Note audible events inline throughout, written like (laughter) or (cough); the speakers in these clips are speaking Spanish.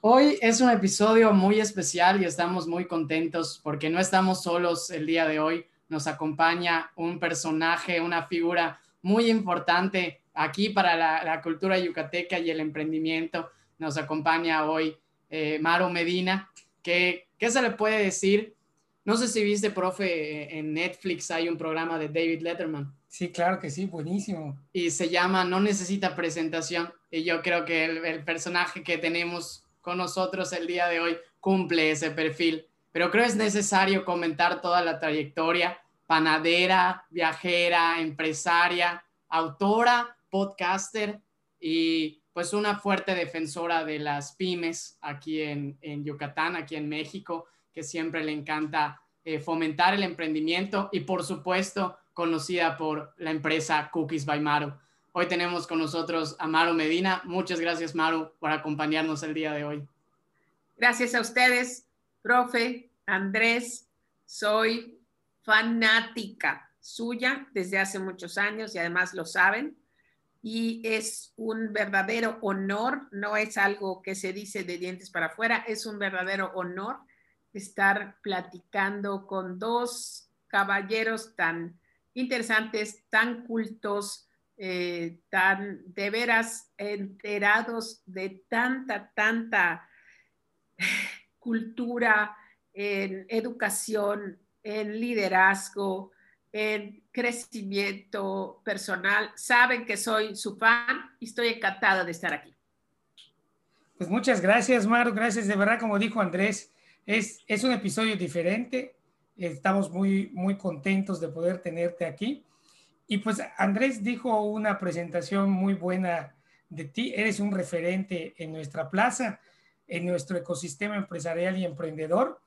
Hoy es un episodio muy especial y estamos muy contentos porque no estamos solos el día de hoy. Nos acompaña un personaje, una figura muy importante aquí para la, cultura yucateca y el emprendimiento. Nos acompaña hoy eh, Maro Medina. ¿Qué, ¿Qué se le puede decir? No sé si viste, profe, en Netflix hay un programa de David Letterman. Sí, claro que sí, buenísimo. Y se llama No necesita presentación. Y yo creo que el, el personaje que tenemos con nosotros el día de hoy cumple ese perfil. Pero creo es necesario comentar toda la trayectoria, panadera, viajera, empresaria, autora, podcaster y pues una fuerte defensora de las pymes aquí en, Yucatán, aquí en México, que siempre le encanta eh, fomentar el emprendimiento y por supuesto conocida por la empresa Cookies by Maro. Hoy tenemos con nosotros a Maru Medina. Muchas gracias, Maru, por acompañarnos el día de hoy. Gracias a ustedes, profe Andrés. Soy fanática suya desde hace muchos años y además lo saben. Y es un verdadero honor, no es algo que se dice de dientes para afuera, es un verdadero honor estar platicando con dos caballeros tan interesantes, tan cultos, eh, tan de veras enterados de tanta, tanta (laughs) cultura, en educación, en liderazgo, en crecimiento personal. Saben que soy su fan y estoy encantada de estar aquí. Pues muchas gracias, Maru. Gracias de verdad, como dijo Andrés, es, es un episodio diferente. Estamos muy, muy contentos de poder tenerte aquí. Y pues Andrés dijo una presentación muy buena de ti. Eres un referente en nuestra plaza, en nuestro ecosistema empresarial y emprendedor.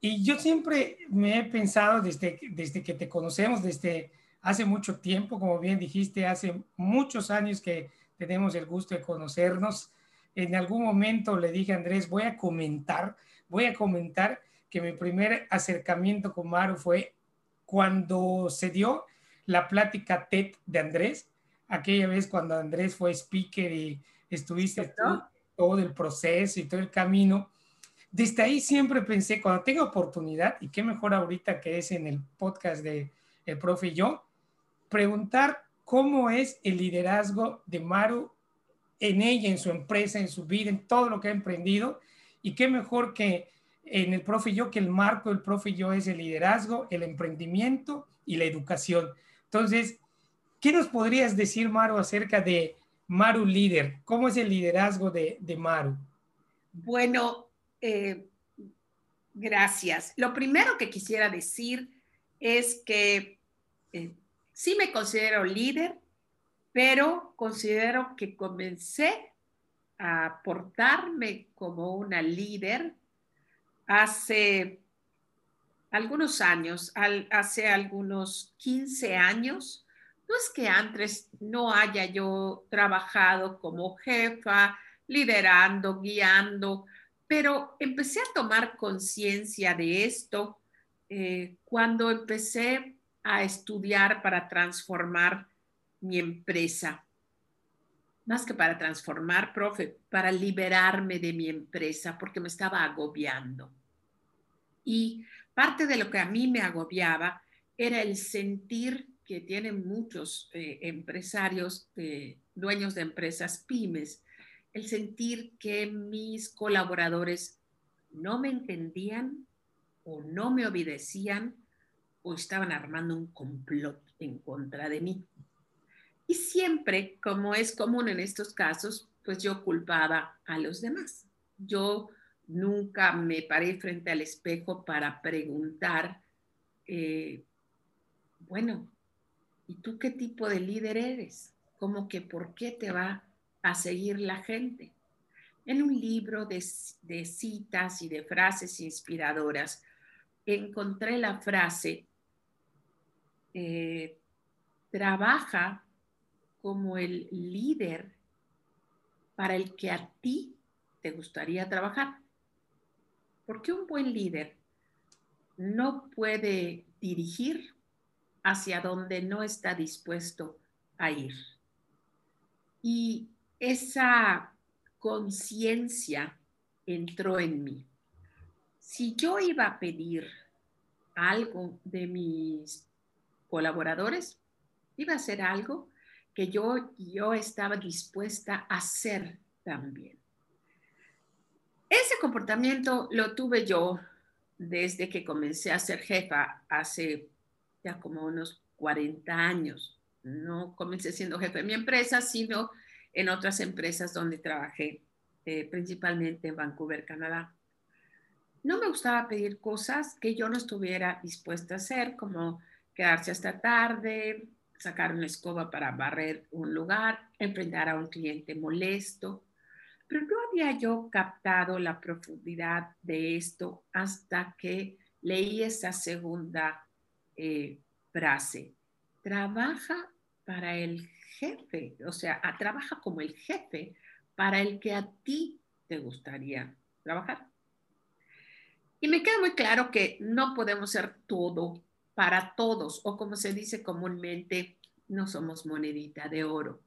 Y yo siempre me he pensado desde, desde que te conocemos, desde hace mucho tiempo, como bien dijiste, hace muchos años que tenemos el gusto de conocernos. En algún momento le dije a Andrés, voy a comentar, voy a comentar que mi primer acercamiento con Maru fue cuando se dio la plática TED de Andrés, aquella vez cuando Andrés fue speaker y estuviste todo el proceso y todo el camino. Desde ahí siempre pensé, cuando tenga oportunidad, y qué mejor ahorita que es en el podcast de El Profe y yo, preguntar cómo es el liderazgo de Maru en ella, en su empresa, en su vida, en todo lo que ha emprendido. Y qué mejor que en el profe y yo, que el marco del profe y yo es el liderazgo, el emprendimiento y la educación. Entonces, ¿qué nos podrías decir, Maru, acerca de Maru Líder? ¿Cómo es el liderazgo de, Maru? Bueno, eh, gracias. Lo primero que quisiera decir es que eh, sí me considero líder, pero considero que comencé a portarme como una líder hace algunos años, hace algunos 15 años, no es que antes no haya yo trabajado como jefa, liderando, guiando, pero empecé a tomar conciencia de esto eh, cuando empecé a estudiar para transformar mi empresa. Más que para transformar, profe, para liberarme de mi empresa porque me estaba agobiando. Y Parte de lo que a mí me agobiaba era el sentir que tienen muchos eh, empresarios, eh, dueños de empresas pymes, el sentir que mis colaboradores no me entendían o no me obedecían o estaban armando un complot en contra de mí. Y siempre, como es común en estos casos, pues yo culpaba a los demás. Yo nunca me paré frente al espejo para preguntar, eh, bueno, ¿y tú qué tipo de líder eres? ¿Cómo que por qué te va a seguir la gente? en un libro de, citas y de frases inspiradoras, encontré la frase, eh, trabaja como el líder para el que a ti te gustaría trabajar. Porque un buen líder no puede dirigir hacia donde no está dispuesto a ir. Y esa conciencia entró en mí. Si yo iba a pedir algo de mis colaboradores, iba a ser algo que yo, yo estaba dispuesta a hacer también. Ese comportamiento lo tuve yo desde que comencé a ser jefa hace ya como unos 40 años. No comencé siendo jefe de mi empresa, sino en otras empresas donde trabajé, eh, principalmente en Vancouver, Canadá. No me gustaba pedir cosas que yo no estuviera dispuesta a hacer, como quedarse hasta tarde, sacar una escoba para barrer un lugar, enfrentar a un cliente molesto. Pero no había yo captado la profundidad de esto hasta que leí esa segunda eh, frase. Trabaja para el jefe, o sea, trabaja como el jefe para el que a ti te gustaría trabajar. Y me queda muy claro que no podemos ser todo para todos, o como se dice comúnmente, no somos monedita de oro.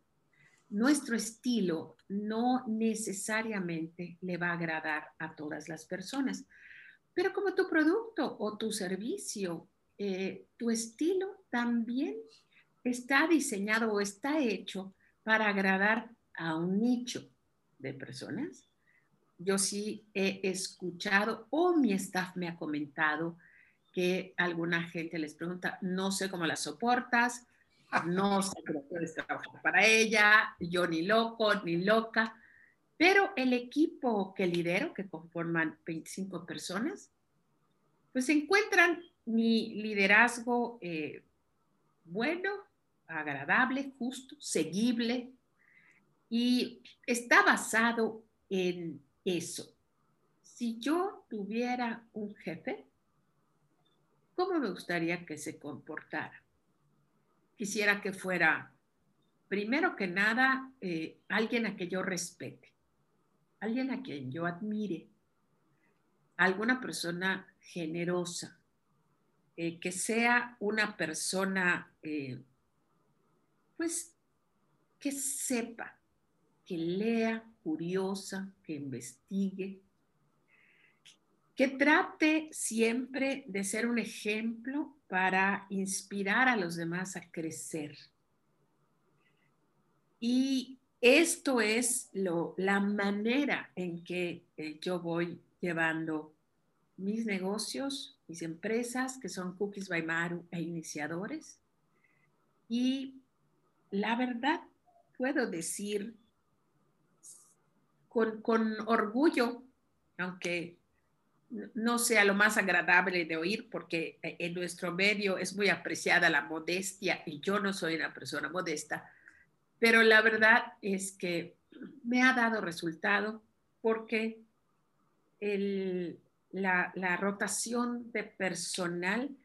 Nuestro estilo no necesariamente le va a agradar a todas las personas, pero como tu producto o tu servicio, eh, tu estilo también está diseñado o está hecho para agradar a un nicho de personas. Yo sí he escuchado o mi staff me ha comentado que alguna gente les pregunta, no sé cómo la soportas, no sé cómo puedes trabajar para ella, yo ni loco, ni loca, pero el equipo que lidero, que conforman 25 personas, pues encuentran mi liderazgo eh, bueno, agradable, justo, seguible, y está basado en eso. Si yo tuviera un jefe, ¿cómo me gustaría que se comportara? Quisiera que fuera, primero que nada, eh, alguien a que yo respete, alguien a quien yo admire, alguna persona generosa, eh, que sea una persona eh, pues que sepa, que lea, curiosa, que investigue, que trate siempre de ser un ejemplo para inspirar a los demás a crecer. Y esto es lo, la manera en que eh, yo voy llevando mis negocios, mis empresas, que son Cookies by Maru e iniciadores, y la verdad, puedo decir con, orgullo, aunque no sea lo más agradable de oír, porque en nuestro medio es muy apreciada la modestia y yo no soy una persona modesta, pero la verdad es que me ha dado resultado porque la, rotación de personal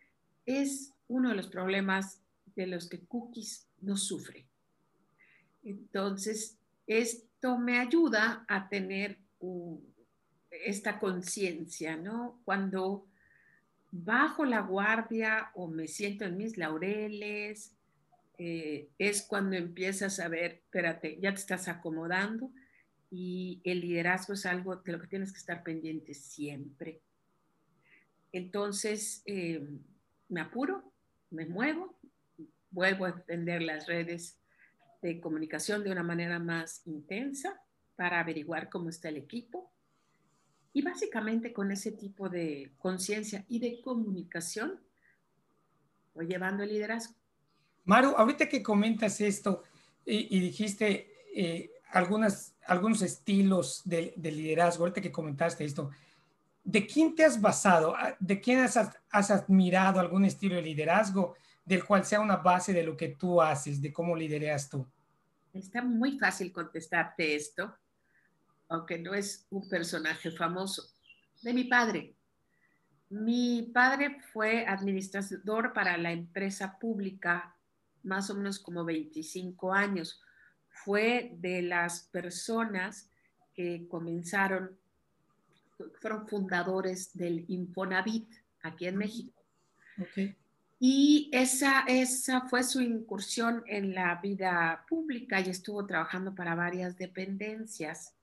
es uno de los problemas de los que Cookies no sufre. Entonces, esto me ayuda a tener esta conciencia, ¿no? Cuando bajo la guardia o me siento en mis laureles, eh, es cuando empiezas a ver, espérate, ya te estás acomodando y el liderazgo es algo de lo que tienes que estar pendiente siempre. Entonces, eh, me apuro, me muevo, vuelvo a extender las redes de comunicación de una manera más intensa para averiguar cómo está el equipo. Y básicamente con ese tipo de conciencia y de comunicación voy llevando el liderazgo. Maru, ahorita que comentas esto y, dijiste eh, algunos estilos de, liderazgo, ahorita que comentaste esto, ¿de quién te has basado? ¿De quién has, has admirado algún estilo de liderazgo? del cual sea una base de lo que tú haces, de cómo lidereas tú? Está muy fácil contestarte esto, aunque no es un personaje famoso, de mi padre. Mi padre fue administrador para la empresa pública más o menos como 25 años. Fue de las personas que comenzaron, fueron fundadores del Infonavit aquí en México. Y esa, esa fue su incursión en la vida pública y estuvo trabajando para varias dependencias.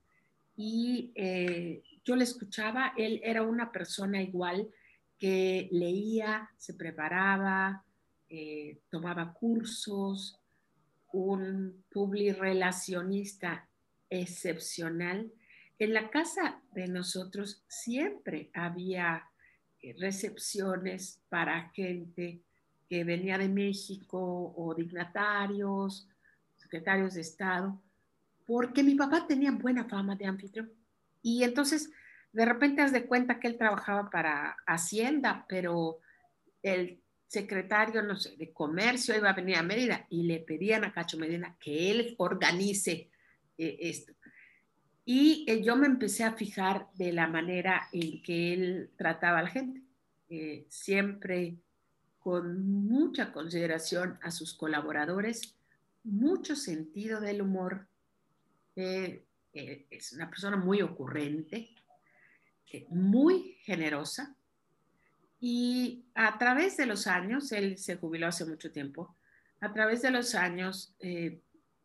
Y eh, yo le escuchaba, él era una persona igual que leía, se preparaba, eh, tomaba cursos, un publirelacionista excepcional. En la casa de nosotros siempre había eh, recepciones para gente que venía de México o dignatarios, secretarios de Estado, porque mi papá tenía buena fama de anfitrión. Y entonces, de repente, has de cuenta que él trabajaba para Hacienda, pero el secretario, no sé, de comercio iba a venir a Mérida y le pedían a Cacho Medina que él organice eh, esto. Y eh, yo me empecé a fijar de la manera en que él trataba a la gente, eh, siempre con mucha consideración a sus colaboradores, mucho sentido del humor. es una persona muy ocurrente, muy generosa, y a través de los años, él se jubiló hace mucho tiempo, a través de los años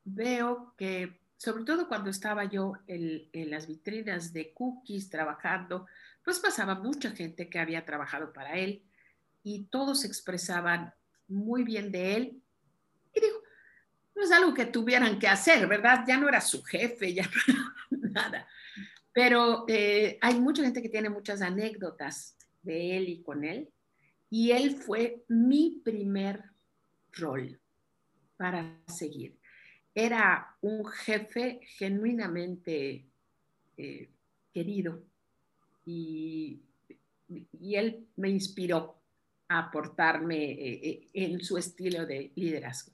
veo que sobre todo cuando estaba yo en, las vitrinas de cookies trabajando, pues pasaba mucha gente que había trabajado para él y todos expresaban muy bien de él. Y digo, no es algo que tuvieran que hacer, ¿verdad? Ya no era su jefe, ya (laughs) no era nada. Pero eh, hay mucha gente que tiene muchas anécdotas de él y con él. Y él fue mi primer rol para seguir era un jefe genuinamente eh, querido y, él me inspiró a aportarme eh, eh, en su estilo de liderazgo.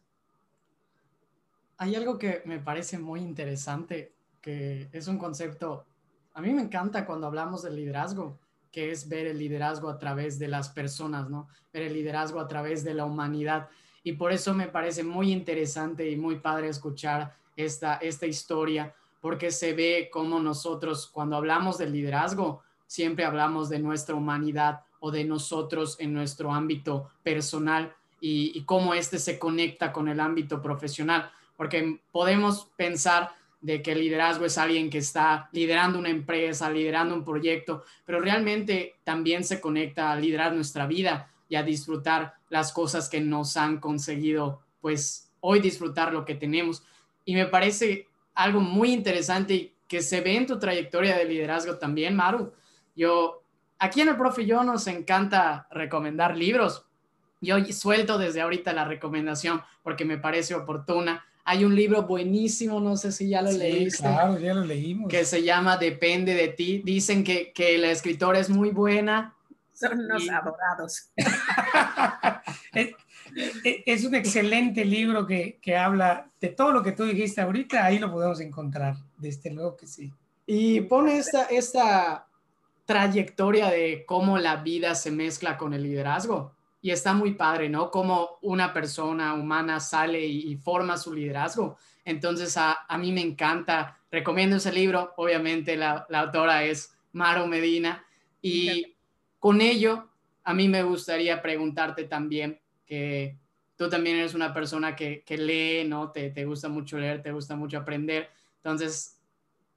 Hay algo que me parece muy interesante, que es un concepto, a mí me encanta cuando hablamos de liderazgo, que es ver el liderazgo a través de las personas, ¿no? Ver el liderazgo a través de la humanidad y por eso me parece muy interesante y muy padre escuchar esta, esta historia, porque se ve como nosotros cuando hablamos del liderazgo, siempre hablamos de nuestra humanidad o de nosotros en nuestro ámbito personal y, y cómo este se conecta con el ámbito profesional, porque podemos pensar de que el liderazgo es alguien que está liderando una empresa, liderando un proyecto, pero realmente también se conecta a liderar nuestra vida y a disfrutar las cosas que nos han conseguido, pues hoy disfrutar lo que tenemos. Y me parece algo muy interesante que se ve en tu trayectoria de liderazgo también, Maru. Yo, aquí en el Profe Yo nos encanta recomendar libros. Yo suelto desde ahorita la recomendación porque me parece oportuna. Hay un libro buenísimo, no sé si ya lo leíste. Claro, ya lo leímos. Que se llama Depende de ti. Dicen que, que la escritora es muy buena, son unos adorados. (laughs) es, un excelente libro que, que, habla de todo lo que tú dijiste ahorita, ahí lo podemos encontrar, desde luego que sí. Y pone esta, esta trayectoria de cómo la vida se mezcla con el liderazgo. Y está muy padre, ¿no? Cómo una persona humana sale y, forma su liderazgo. Entonces, a, a, mí me encanta. Recomiendo ese libro. Obviamente, la, la autora es Maro Medina. Y con ello, a mí me gustaría preguntarte también, que tú también eres una persona que, lee, ¿no? Te, te gusta mucho leer, te gusta mucho aprender. Entonces,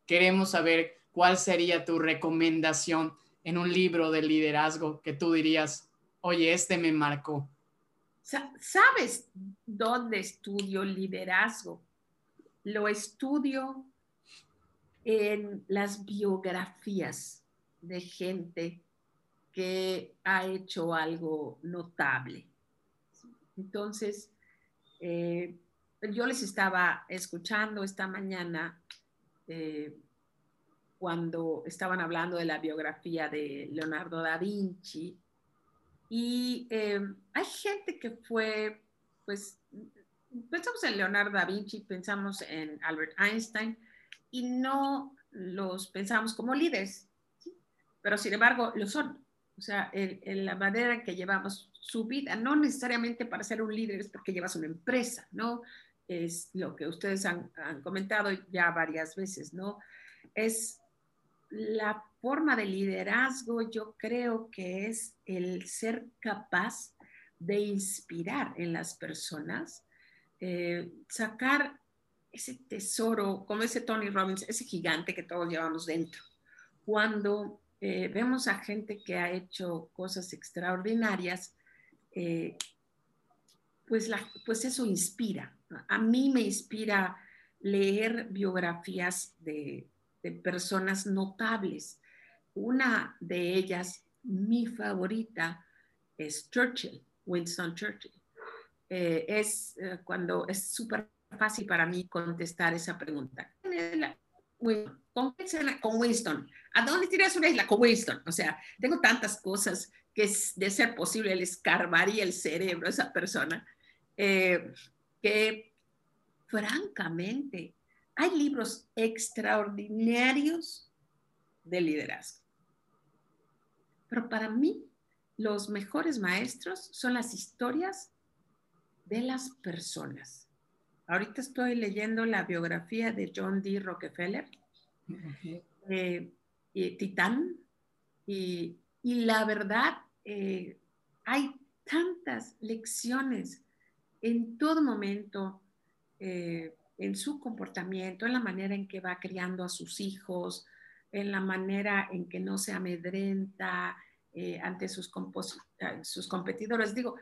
queremos saber cuál sería tu recomendación en un libro de liderazgo que tú dirías, oye, este me marcó. ¿Sabes dónde estudio liderazgo? Lo estudio en las biografías de gente que ha hecho algo notable. Entonces, eh, yo les estaba escuchando esta mañana eh, cuando estaban hablando de la biografía de Leonardo da Vinci y eh, hay gente que fue, pues, pensamos en Leonardo da Vinci, pensamos en Albert Einstein, y no los pensamos como líderes, pero sin embargo lo son. O sea, en, la manera en que llevamos su vida, no necesariamente para ser un líder es porque llevas una empresa, ¿no? Es lo que ustedes han, han comentado ya varias veces, ¿no? Es la forma de liderazgo, yo creo que es el ser capaz de inspirar en las personas, eh, sacar ese tesoro, como ese Tony Robbins, ese gigante que todos llevamos dentro. Cuando eh, vemos a gente que ha hecho cosas extraordinarias, eh, pues, la, pues eso inspira. A mí me inspira leer biografías de, personas notables. Una de ellas, mi favorita, es Churchill, Winston Churchill. Eh, es cuando es súper fácil para mí contestar esa pregunta. ¿Con, con Winston. ¿A dónde tiras una isla? Con Winston. O sea, tengo tantas cosas que de ser posible le escarbaría el cerebro a esa persona, eh, que francamente hay libros extraordinarios de liderazgo. Pero para mí, los mejores maestros son las historias de las personas. Ahorita estoy leyendo la biografía de John D. Rockefeller, eh, Titán, y, la verdad, eh, hay tantas lecciones en todo momento, eh, en su comportamiento, en la manera en que va criando a sus hijos, en la manera en que no se amedrenta ante sus, sus competidores. Digo,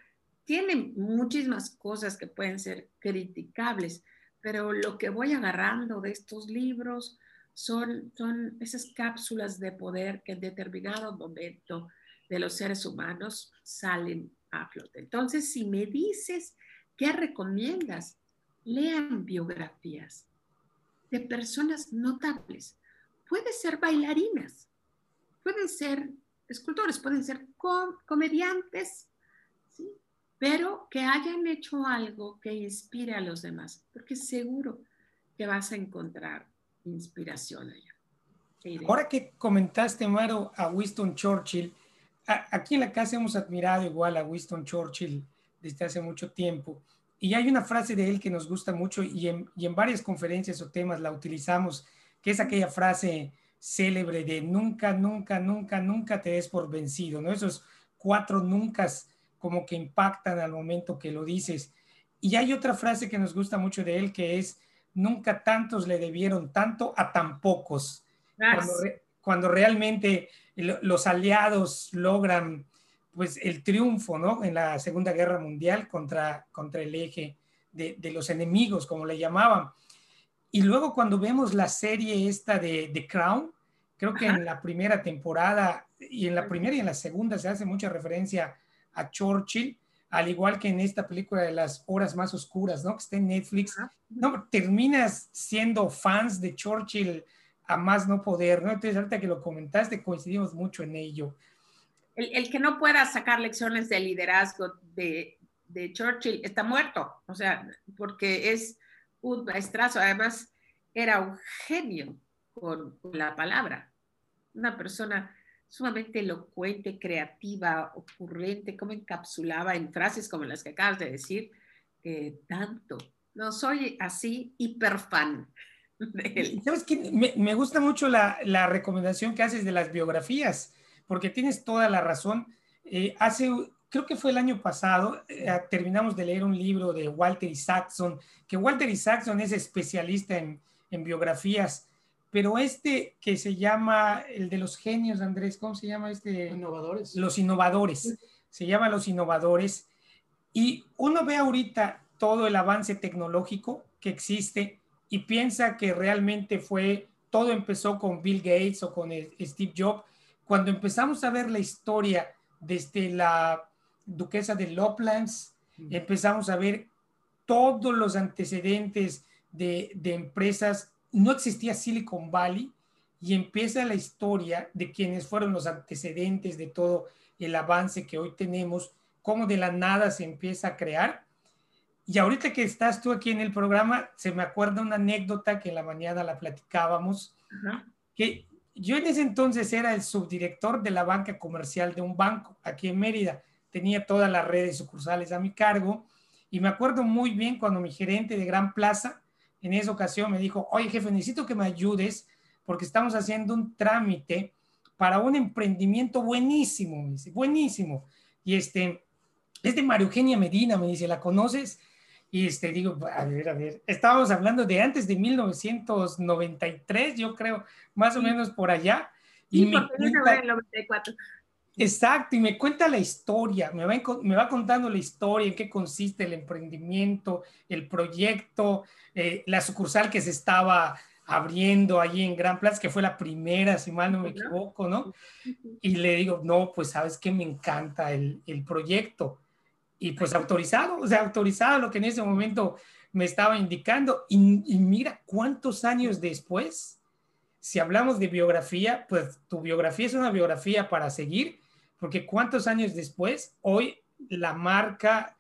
tiene muchísimas cosas que pueden ser criticables, pero lo que voy agarrando de estos libros son, son esas cápsulas de poder que en determinado momento de los seres humanos salen a flote. Entonces, si me dices qué recomiendas, lean biografías de personas notables. Pueden ser bailarinas, pueden ser escultores, pueden ser comediantes, pero que hayan hecho algo que inspire a los demás, porque seguro que vas a encontrar inspiración allá. Ahora que comentaste, Maro, a Winston Churchill, aquí en la casa hemos admirado igual a Winston Churchill desde hace mucho tiempo. Y hay una frase de él que nos gusta mucho y en, y en varias conferencias o temas la utilizamos, que es aquella frase célebre de nunca, nunca, nunca, nunca te des por vencido, ¿no? Esos cuatro nunca como que impactan al momento que lo dices. Y hay otra frase que nos gusta mucho de él que es, nunca tantos le debieron tanto a tan pocos. Cuando, realmente los aliados logran pues el triunfo, ¿no? En la Segunda Guerra Mundial contra, contra el eje de, los enemigos, como le llamaban. Y luego cuando vemos la serie esta de The Crown, creo que en la primera temporada y en la primera y en la segunda se hace mucha referencia a Churchill, al igual que en esta película de las horas más oscuras, ¿no? Que está en Netflix. No, terminas siendo fans de Churchill a más no poder, ¿no? Entonces, ahorita que lo comentaste, coincidimos mucho en ello. El, que no pueda sacar lecciones de liderazgo de, de, Churchill está muerto, o sea, porque es un maestrazo, además era un genio con la palabra, una persona sumamente elocuente, creativa, ocurrente, cómo encapsulaba en frases como las que acabas de decir, eh, tanto. No, soy así hiper fan. ¿Sabes qué? Me, gusta mucho la, la, recomendación que haces de las biografías, porque tienes toda la razón. Eh, hace, creo que fue el año pasado, eh, terminamos de leer un libro de Walter Isaacson, que Walter Isaacson es especialista en, en biografías pero este que se llama el de los genios, Andrés, ¿cómo se llama este? Innovadores. Los innovadores. Se llama Los innovadores. Y uno ve ahorita todo el avance tecnológico que existe y piensa que realmente fue, todo empezó con Bill Gates o con Steve Jobs. Cuando empezamos a ver la historia desde la duquesa de Loplands, empezamos a ver todos los antecedentes de, de empresas. No existía Silicon Valley y empieza la historia de quienes fueron los antecedentes de todo el avance que hoy tenemos, cómo de la nada se empieza a crear. Y ahorita que estás tú aquí en el programa, se me acuerda una anécdota que en la mañana la platicábamos, que yo en ese entonces era el subdirector de la banca comercial de un banco aquí en Mérida. Tenía todas las redes sucursales a mi cargo y me acuerdo muy bien cuando mi gerente de Gran Plaza en esa ocasión me dijo, oye jefe, necesito que me ayudes porque estamos haciendo un trámite para un emprendimiento buenísimo, me dice, buenísimo. Y este, es de María Eugenia Medina, me dice, ¿la conoces? Y este, digo, a ver, a ver, estábamos hablando de antes de 1993, yo creo, más o menos por allá. Y me cuenta, 94. Exacto, y me cuenta la historia, me va, me va contando la historia, en qué consiste el emprendimiento, el proyecto, eh, la sucursal que se estaba abriendo allí en Gran Plaza, que fue la primera, si mal no me equivoco, ¿no? Y le digo, no, pues sabes que me encanta el, el proyecto y pues autorizado, o sea, autorizado lo que en ese momento me estaba indicando. Y, mira cuántos años después, si hablamos de biografía, pues tu biografía es una biografía para seguir, porque cuántos años después, hoy la marca,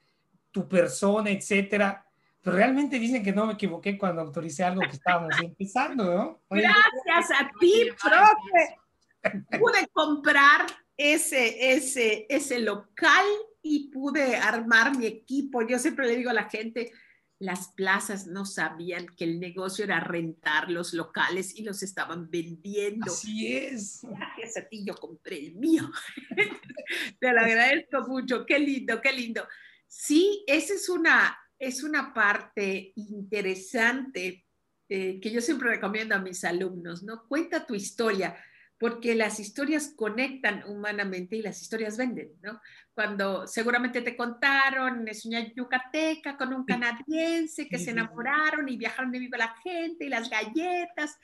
tu persona, etcétera, pues realmente dicen que no me equivoqué cuando autoricé algo que estábamos empezando, ¿no? Gracias a ti, profe. Pude comprar ese, ese, ese local y pude armar mi equipo. Yo siempre le digo a la gente, las plazas no sabían que el negocio era rentar los locales y los estaban vendiendo. Así es. Gracias a ti yo compré el mío. (laughs) Te lo agradezco mucho. Qué lindo, qué lindo. Sí, esa es una, es una parte interesante eh, que yo siempre recomiendo a mis alumnos, ¿no? Cuenta tu historia porque las historias conectan humanamente y las historias venden, ¿no? Cuando seguramente te contaron, es una yucateca con un canadiense que se enamoraron y viajaron de viva la gente y las galletas.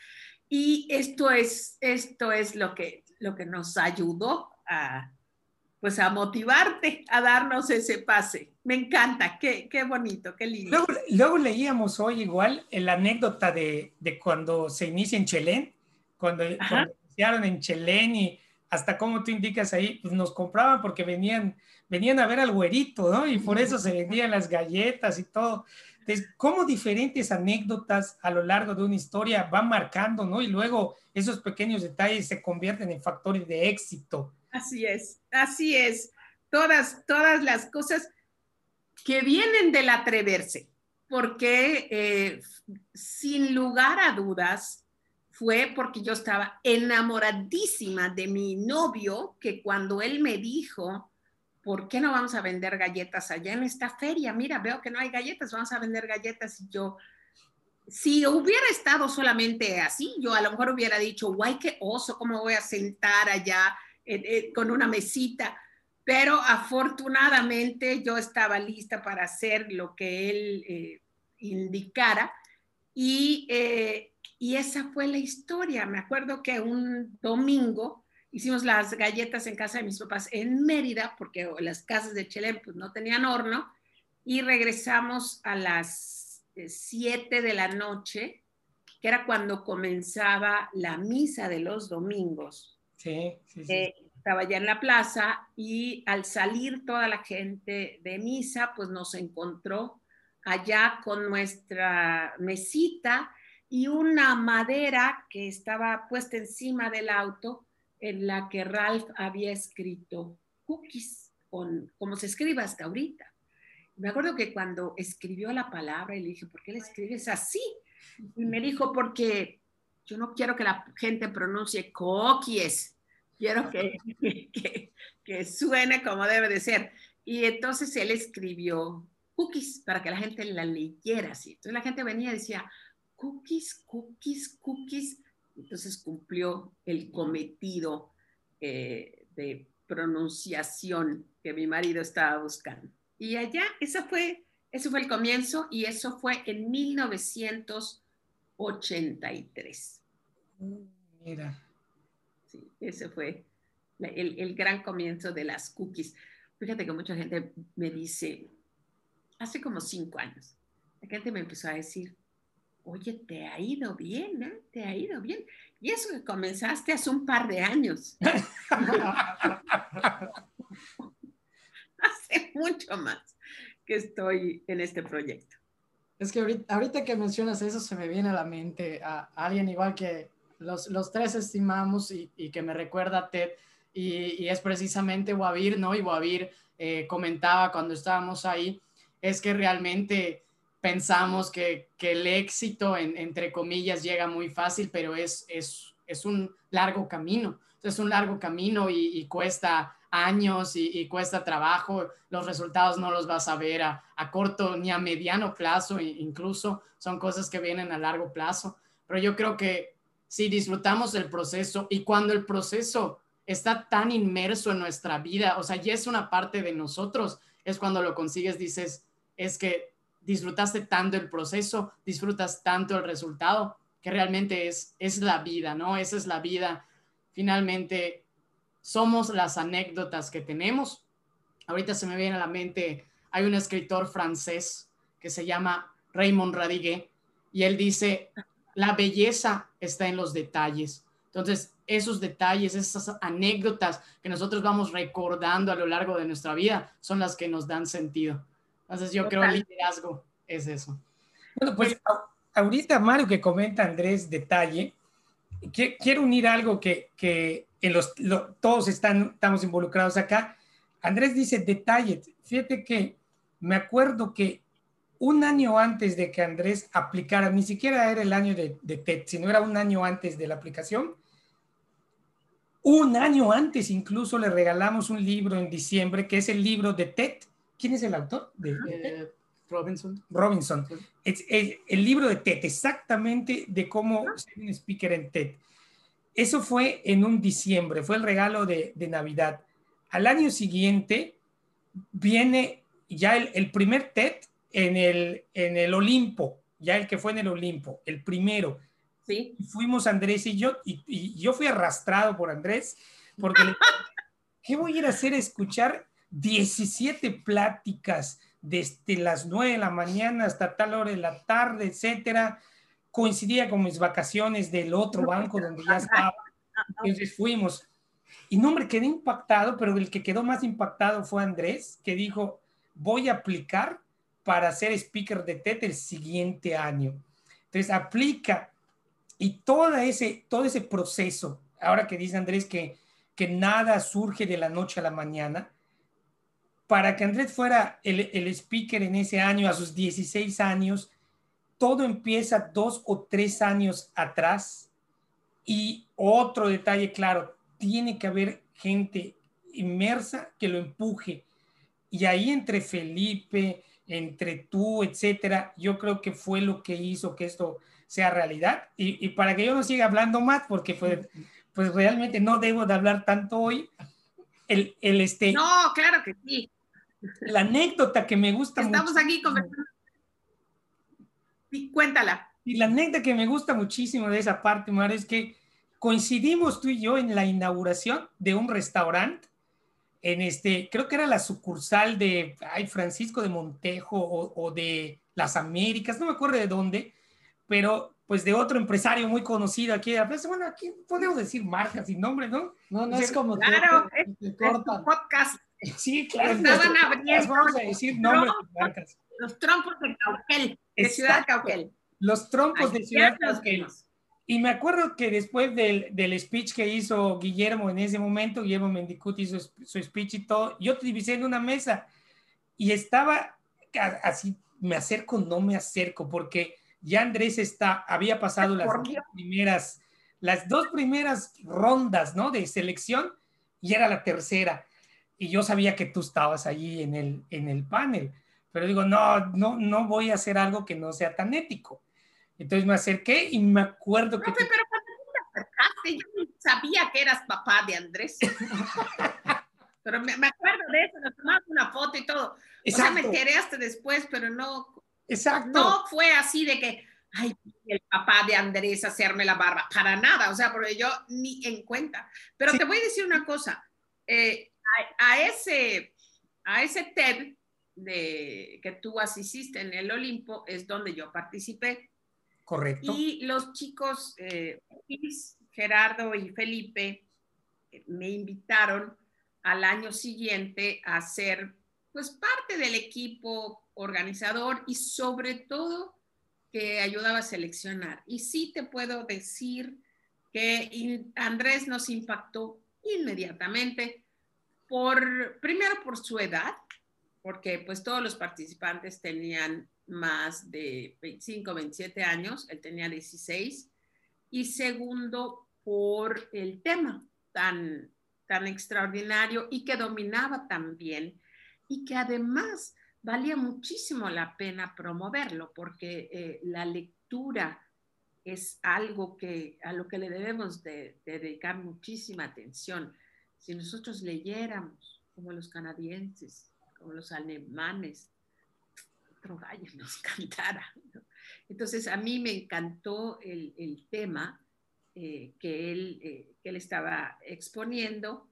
Y esto es, esto es lo, que, lo que nos ayudó a, pues a motivarte, a darnos ese pase. Me encanta, qué, qué bonito, qué lindo. Luego, leíamos hoy igual la anécdota de, de cuando se inicia en Chelén, cuando, cuando en Chelén y hasta como tú indicas ahí, pues nos compraban porque venían, venían a ver al güerito, ¿no? Y por eso se vendían las galletas y todo. Entonces, cómo diferentes anécdotas a lo largo de una historia van marcando, ¿no? Y luego esos pequeños detalles se convierten en factores de éxito. Así es, así es. Todas, todas las cosas que vienen del atreverse, porque eh, sin lugar a dudas, fue porque yo estaba enamoradísima de mi novio, que cuando él me dijo, ¿por qué no vamos a vender galletas allá en esta feria? Mira, veo que no hay galletas, vamos a vender galletas. Y yo, si hubiera estado solamente así, yo a lo mejor hubiera dicho, guay, qué oso, ¿cómo voy a sentar allá eh, eh, con una mesita? Pero afortunadamente yo estaba lista para hacer lo que él eh, indicara. Y y esa fue la historia. Me acuerdo que un domingo hicimos las galletas en casa de mis papás en Mérida, porque las casas de Chelem pues, no tenían horno, y regresamos a las 7 de la noche, que era cuando comenzaba la misa de los domingos. Sí, sí, sí. Eh, estaba ya en la plaza y al salir toda la gente de misa, pues nos encontró allá con nuestra mesita y una madera que estaba puesta encima del auto en la que Ralph había escrito cookies, con, como se escribe hasta ahorita. Me acuerdo que cuando escribió la palabra y le dije, ¿por qué le escribes así? Y me dijo, porque yo no quiero que la gente pronuncie cookies, quiero (laughs) que, que, que suene como debe de ser. Y entonces él escribió cookies para que la gente la leyera así. Entonces la gente venía y decía, cookies, cookies, cookies. Entonces cumplió el cometido eh, de pronunciación que mi marido estaba buscando. Y allá, esa fue, eso fue el comienzo y eso fue en 1983. Mira. Sí, ese fue el, el gran comienzo de las cookies. Fíjate que mucha gente me dice, hace como cinco años, la gente me empezó a decir, oye, te ha ido bien, ¿eh? Te ha ido bien. Y eso que comenzaste hace un par de años. (laughs) hace mucho más. que estoy en este proyecto. Es que ahorita, que mencionas eso se me viene a la mente a, alguien igual que los, los tres estimamos y, que me recuerda a Ted y, es precisamente Wavir, ¿no? Y Wavir eh, comentaba cuando estábamos ahí, es que realmente pensamos que, que el éxito, en, entre comillas, llega muy fácil, pero es, es, es un largo camino. Es un largo camino y, y cuesta años y, cuesta trabajo, los resultados no los vas a ver a, corto ni a mediano plazo, incluso son cosas que vienen a largo plazo. Pero yo creo que si disfrutamos el proceso y cuando el proceso está tan inmerso en nuestra vida, o sea, ya es una parte de nosotros, es cuando lo consigues, dices, es que disfrutaste tanto el proceso, disfrutas tanto el resultado, que realmente es, es la vida, ¿no? Esa es la vida. Finalmente, somos las anécdotas que tenemos. Ahorita se me viene a la mente, hay un escritor francés que se llama Raymond Radiguet y él dice, la belleza está en los detalles. Entonces, esos detalles, esas anécdotas que nosotros vamos recordando a lo largo de nuestra vida son las que nos dan sentido. Entonces, yo creo que el liderazgo es eso. Bueno, pues ahorita Mario que comenta Andrés detalle, quiero unir algo que, que en los, todos están, estamos involucrados acá. Andrés dice detalle. Fíjate que me acuerdo que un año antes de que Andrés aplicara, ni siquiera era el año de, de TED, sino era un año antes de la aplicación. Un año antes incluso le regalamos un libro en diciembre, que es el libro de TED. ¿Quién es el autor? De, eh, Robinson. Robinson. Es, el libro de TED, exactamente de cómo ser un speaker en TED. Eso fue en un diciembre, fue el regalo de, Navidad. Al año siguiente viene ya el, primer TED en el, en el Olimpo, ya el que fue en el Olimpo, el primero. Sí. Fuimos Andrés y yo, y, yo fui arrastrado por Andrés, porque (laughs) ¿qué voy a ir a hacer? Escuchar 17 pláticas desde las 9 de la mañana hasta tal hora de la tarde, etcétera coincidía con mis vacaciones del otro banco donde ya estaba. Entonces fuimos. Y no, hombre, quedé impactado, pero el que quedó más impactado fue Andrés, que dijo, voy a aplicar para ser speaker de TED el siguiente año. Entonces aplica y todo ese, todo ese proceso, ahora que dice Andrés que, que nada surge de la noche a la mañana, para que Andrés fuera el, el speaker en ese año, a sus 16 años, todo empieza dos o tres años atrás. Y otro detalle, claro, tiene que haber gente inmersa que lo empuje. Y ahí entre Felipe, entre tú, etcétera, yo creo que fue lo que hizo que esto sea realidad. Y, para que yo no siga hablando más, porque pues, pues realmente no debo de hablar tanto hoy, el, el este... No, claro que sí. La anécdota que me gusta Estamos aquí conversando cuéntala. Y la anécdota que me gusta muchísimo de esa parte, Mar, es que coincidimos tú y yo en la inauguración de un restaurante en este, creo que era la sucursal de ay, Francisco de Montejo o, de las Américas, no me acuerdo de dónde, pero pues de otro empresario muy conocido aquí. Bueno, aquí podemos decir marcas y nombres, ¿no? No, no es como claro, es, podcast. Sí, claro. Estaban abriendo. Vamos a decir nombres y marcas. Los trompos de Cauquel, de Ciudad Cauquel. Los trompos de Ciudad Cauquel. Y me acuerdo que después del, del, speech que hizo Guillermo en ese momento, Guillermo Mendicuti hizo su speech y todo, yo te divisé en una mesa y estaba así, me acerco, no me acerco, porque ya Andrés está, había pasado las dos primeras, las dos primeras rondas, ¿no? De selección y era la tercera. Y yo sabía que tú estabas allí en el, en el panel pero digo, no, no, no voy a hacer algo que no sea tan ético. Entonces me acerqué y me acuerdo que... pero cuando te acercaste, yo sabía que eras papá de Andrés. (laughs) pero me, acuerdo de eso, nos tomamos una foto y todo. Exacto. O sea, me enteré hasta después, pero no... Exacto. No fue así de que, ay, el papá de Andrés hacerme la barba, para nada, o sea, porque yo ni en cuenta. Pero te voy a decir una cosa, eh, a, a, ese, a ese TED de, que tú asististe en el Olimpo es donde yo participé. Correcto. Y los chicos, eh, Gerardo y Felipe, me invitaron al año siguiente a ser pues parte del equipo organizador y sobre todo que ayudaba a seleccionar. Y sí te puedo decir que Andrés nos impactó inmediatamente por, primero por su edad, porque pues todos los participantes tenían más de 25, 27 años, él tenía 16, y segundo por el tema tan, tan extraordinario y que dominaba tan bien y que además valía muchísimo la pena promoverlo porque eh, la lectura es algo que a lo que le debemos de, dedicar muchísima atención. Si nosotros leyéramos como los canadienses, como los alemanes, otro gallo nos (laughs) cantara. Entonces a mí me encantó el, el tema eh, que, él, eh, que él estaba exponiendo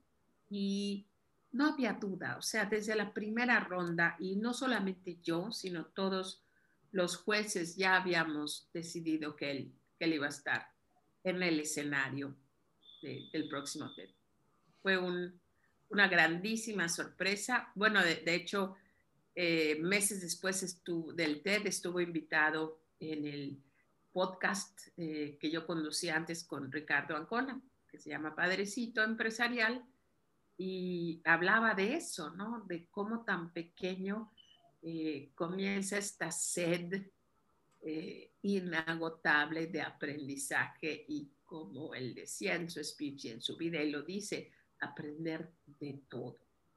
y no había duda, o sea, desde la primera ronda, y no solamente yo, sino todos los jueces ya habíamos decidido que él, que él iba a estar en el escenario del próximo TED. Fue una grandísima sorpresa. Bueno, de, hecho, eh, meses después del TED estuvo invitado en el podcast eh, que yo conducía antes con Ricardo Ancona, que se llama Padrecito Empresarial, y hablaba de eso, ¿no? De cómo tan pequeño eh, comienza esta sed eh, inagotable de aprendizaje y como él decía en su speech y en su vida, y lo dice, aprender de todo,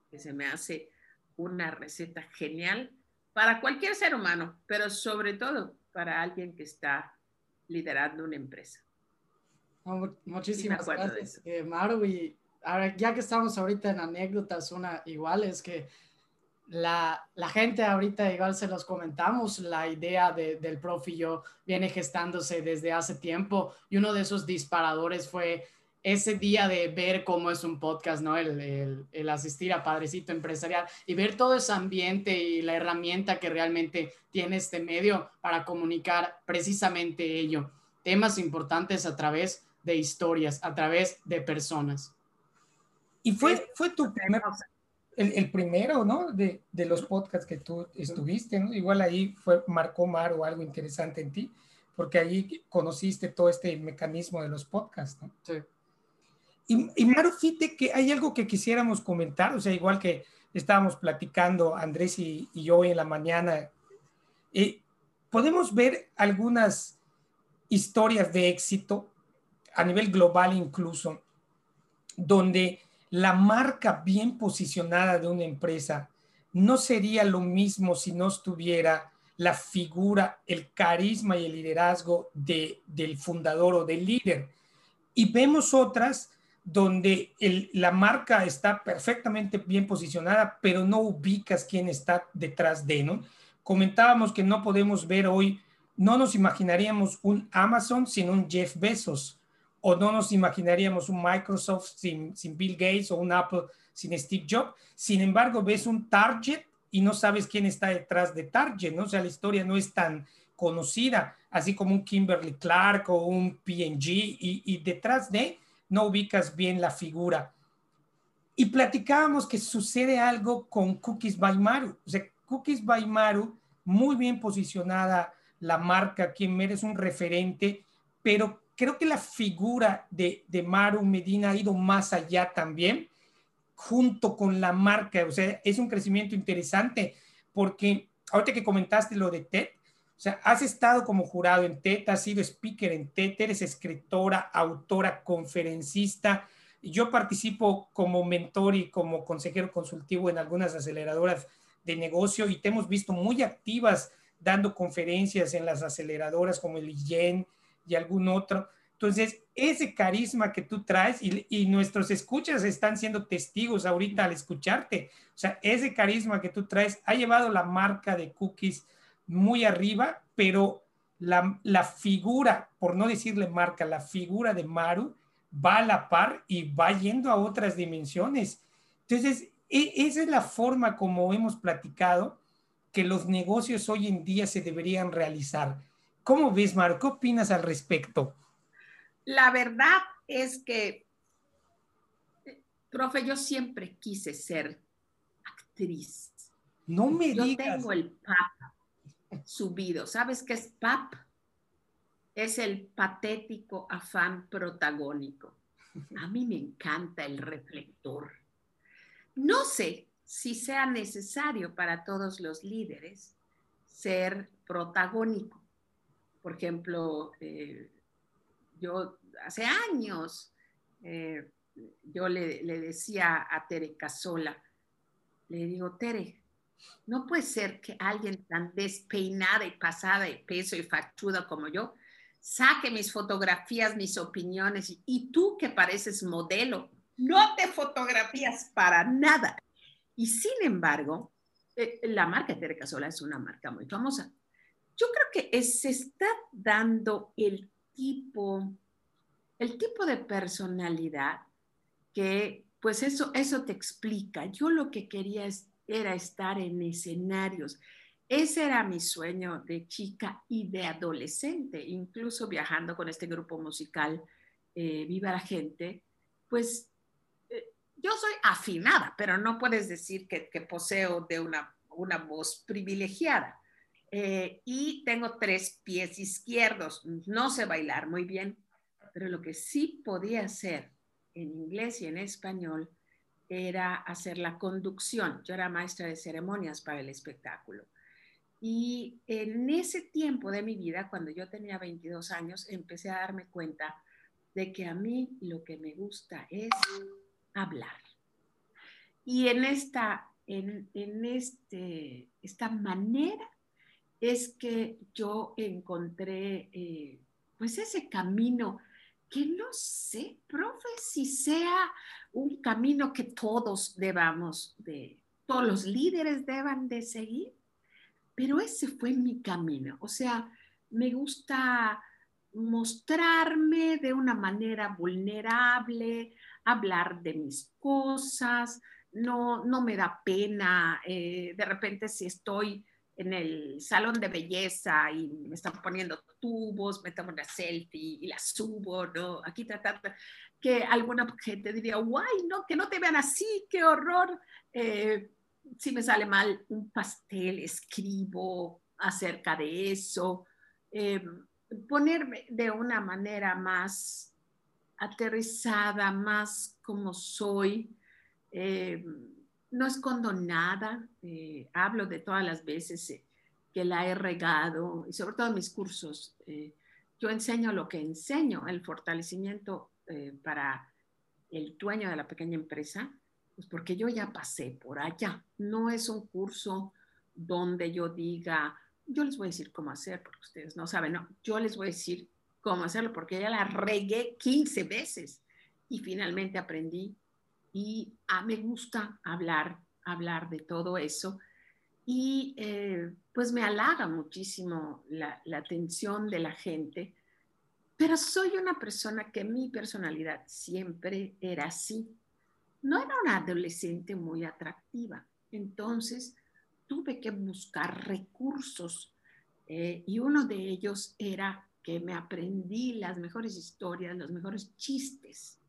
que se me hace una receta genial para cualquier ser humano, pero sobre todo para alguien que está liderando una empresa. muchísimas gracias, eh, Maru. Y ahora, ya que estamos ahorita en anécdotas, una igual es que la, la gente ahorita, igual se los comentamos, la idea de, del profe yo viene gestándose desde hace tiempo y uno de esos disparadores fue ese día de ver cómo es un podcast, ¿no? El, el, el, asistir a Padrecito Empresarial y ver todo ese ambiente y la herramienta que realmente tiene este medio para comunicar precisamente ello. Temas importantes a través de historias, a través de personas. Y fue, fue tu primer, el, el primero, ¿no? De, de, los podcasts que tú estuviste, ¿no? Igual ahí fue, marcó Mar o algo interesante en ti, porque ahí conociste todo este mecanismo de los podcasts, ¿no? Sí. Y, y Maru, fíjate que hay algo que quisiéramos comentar, o sea, igual que estábamos platicando Andrés y, y yo hoy en la mañana, eh, podemos ver algunas historias de éxito a nivel global incluso, donde la marca bien posicionada de una empresa no sería lo mismo si no estuviera la figura, el carisma y el liderazgo de, del fundador o del líder. Y vemos otras donde la marca está perfectamente bien posicionada, pero no ubicas quién está detrás de, ¿no? Comentábamos que no podemos ver hoy, no nos imaginaríamos un Amazon sin un Jeff Bezos, o no nos imaginaríamos un Microsoft sin, Bill Gates o un Apple sin Steve Jobs. Sin embargo, ves un Target y no sabes quién está detrás de Target, ¿no? O sea, la historia no es tan conocida, así como un Kimberly Clark o un P&G, y, y detrás de no ubicas bien la figura. Y platicábamos que sucede algo con Cookies by Maru. O sea, Cookies by Maru, muy bien posicionada la marca, quien merece un referente, pero creo que la figura de, de Maru Medina ha ido más allá también, junto con la marca. O sea, es un crecimiento interesante porque ahorita que comentaste lo de TED, o sea, has estado como jurado en TED, has sido speaker en TED, eres escritora, autora, conferencista. Yo participo como mentor y como consejero consultivo en algunas aceleradoras de negocio y te hemos visto muy activas dando conferencias en las aceleradoras como el IGEN y algún otro. Entonces, ese carisma que tú traes y, nuestros escuchas están siendo testigos ahorita al escucharte. O sea, ese carisma que tú traes ha llevado la marca de cookies muy arriba, pero la, la, figura, por no decirle marca, la figura de Maru va a la par y va yendo a otras dimensiones. Entonces, e, esa es la forma como hemos platicado que los negocios hoy en día se deberían realizar. ¿Cómo ves, Maru? ¿Qué opinas al respecto? La verdad es que, profe, yo siempre quise ser actriz No me Yo digas. tengo el PAP subido. ¿Sabes qué es PAP? Es el patético afán protagónico. A mí me encanta el reflector. No sé si sea necesario para todos los líderes ser protagónico. Por ejemplo, eh, yo hace años, eh, yo le, decía a Tere Casola, le digo, Tere, no puede ser que alguien tan despeinada y pasada de peso y factuda como yo saque mis fotografías, mis opiniones y tú que pareces modelo, no te fotografías para nada. Y sin embargo, eh, la marca Tere Casola es una marca muy famosa. Yo creo que se está dando el tipo, el tipo de personalidad que, pues eso, eso te explica. Yo lo que quería era estar en escenarios. Ese era mi sueño de chica y de adolescente, incluso viajando con este grupo musical eh, Viva la Gente, pues eh, yo soy afinada, pero no puedes decir que, que poseo de una, una voz privilegiada. Eh, y tengo tres pies izquierdos. No sé bailar muy bien, pero lo que sí podía hacer en inglés y en español era hacer la conducción. Yo era maestra de ceremonias para el espectáculo. Y en ese tiempo de mi vida, cuando yo tenía 22 años, empecé a darme cuenta de que a mí lo que me gusta es hablar. Y en esta, en, en este, esta manera es que yo encontré eh, pues ese camino que no sé, profe, si sea un camino que todos debamos de, todos los líderes deban de seguir, pero ese fue mi camino. O sea, me gusta mostrarme de una manera vulnerable, hablar de mis cosas, no, no me da pena, eh, de repente si estoy en el salón de belleza y me están poniendo tubos, me tomo una selfie y la subo, ¿no? Aquí tratando que alguna gente diría, guay, no, que no te vean así, qué horror. Eh, si me sale mal un pastel, escribo acerca de eso. Eh, ponerme de una manera más aterrizada, más como soy. Eh, no escondo nada, eh, hablo de todas las veces eh, que la he regado y sobre todo mis cursos. Eh, yo enseño lo que enseño, el fortalecimiento para el dueño de la pequeña empresa, pues porque yo ya pasé por allá. No es un curso donde yo diga, yo les voy a decir cómo hacer, porque ustedes no saben, no, yo les voy a decir cómo hacerlo, porque ya la regué 15 veces y finalmente aprendí y ah, me gusta hablar, hablar de todo eso. Y eh, pues me halaga muchísimo la, atención de la gente, pero soy una persona que mi personalidad siempre era así. No era una adolescente muy atractiva, entonces tuve que buscar recursos eh, y uno de ellos era que me aprendí las mejores historias, los mejores chistes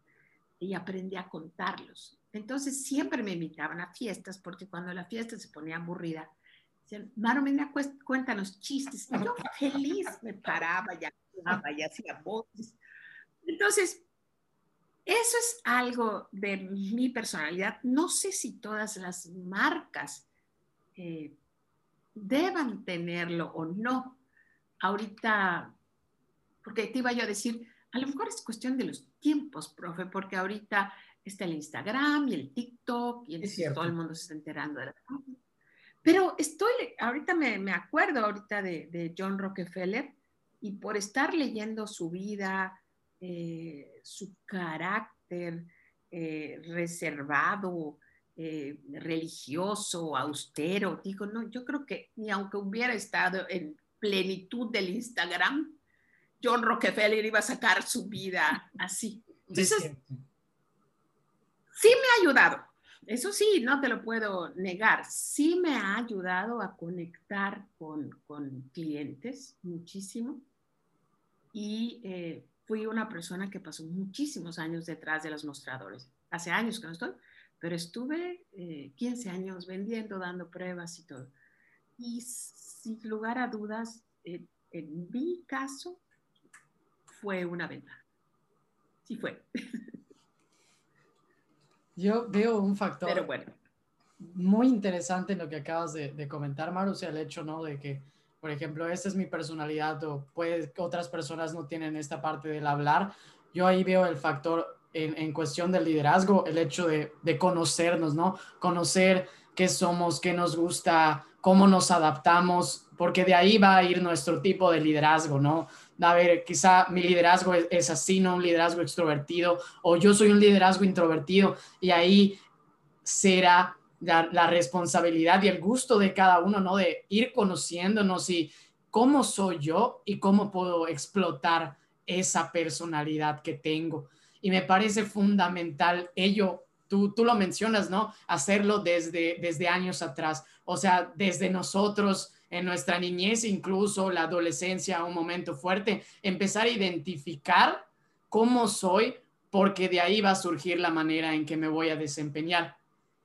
y aprendí a contarlos. Entonces siempre me invitaban a fiestas porque cuando la fiesta se ponía aburrida, decían, Maromena, cuéntanos chistes. Y yo feliz me paraba y hablaba y hacía voces. Entonces, eso es algo de mi personalidad. No sé si todas las marcas eh, deban tenerlo o no. Ahorita, porque te iba yo a decir, a lo mejor es cuestión de los tiempos, profe, porque ahorita está el Instagram y el TikTok y todo el mundo se está enterando de la... Pero estoy, ahorita me, me acuerdo ahorita de, de, John Rockefeller y por estar leyendo su vida, eh, su carácter eh, reservado, eh, religioso, austero, digo, no, yo creo que ni aunque hubiera estado en plenitud del Instagram, John Rockefeller iba a sacar su vida así. Entonces, sí me ha ayudado. Eso sí, no te lo puedo negar. Sí me ha ayudado a conectar con, con clientes muchísimo. Y eh, fui una persona que pasó muchísimos años detrás de los mostradores. Hace años que no estoy, pero estuve 15 años vendiendo, dando pruebas y todo. Y sin lugar a dudas, en mi caso, fue una ventaja. Sí fue. Yo veo un factor Pero bueno. muy interesante en lo que acabas de, comentar, Maru, o sea, el hecho, ¿no? De que, por ejemplo, esta es mi personalidad o que otras personas no tienen esta parte del hablar. Yo ahí veo el factor en, en cuestión del liderazgo, el hecho de, de conocernos, ¿no? Conocer qué somos, qué nos gusta, cómo nos adaptamos, porque de ahí va a ir nuestro tipo de liderazgo, ¿no? A ver, quizá mi liderazgo es, así, no un liderazgo extrovertido, o yo soy un liderazgo introvertido, y ahí será la, responsabilidad y el gusto de cada uno, ¿no? De ir conociéndonos y cómo soy yo y cómo puedo explotar esa personalidad que tengo. Y me parece fundamental ello, tú, tú lo mencionas, ¿no? Hacerlo desde, desde años atrás, o sea, desde nosotros en nuestra niñez, incluso la adolescencia, un momento fuerte, empezar a identificar cómo soy, porque de ahí va a surgir la manera en que me voy a desempeñar.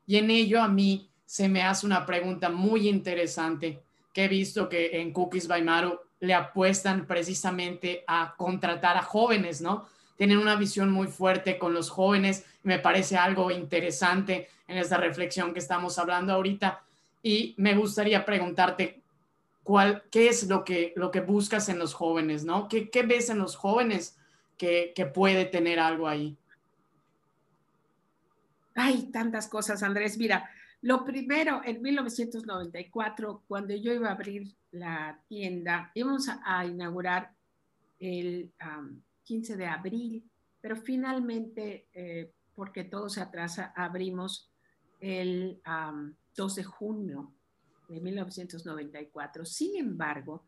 Y en ello a mí se me hace una pregunta muy interesante que he visto que en Cookies by le apuestan precisamente a contratar a jóvenes, ¿no? Tienen una visión muy fuerte con los jóvenes. Me parece algo interesante en esta reflexión que estamos hablando ahorita. Y me gustaría preguntarte, qué es lo que, lo que buscas en los jóvenes, ¿no? ¿Qué, qué ves en los jóvenes que, que, puede tener algo ahí? Hay tantas cosas, Andrés. Mira, lo primero, en 1994, cuando yo iba a abrir la tienda, íbamos a, inaugurar el 15 de abril, pero finalmente, eh, porque todo se atrasa, abrimos el 2 de junio de 1994. Sin embargo,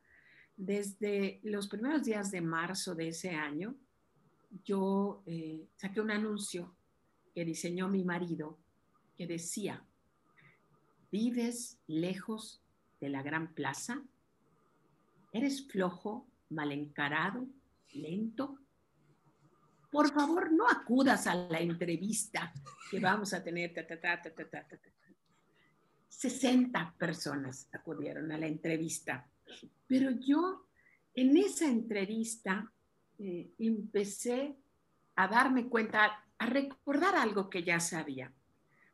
desde los primeros días de marzo de ese año, yo eh, saqué un anuncio que diseñó mi marido que decía, ¿vives lejos de la gran plaza? ¿Eres flojo, mal encarado, lento? Por favor, no acudas a la entrevista que vamos a tener. 60 personas acudieron a la entrevista, pero yo en esa entrevista eh, empecé a darme cuenta, a recordar algo que ya sabía.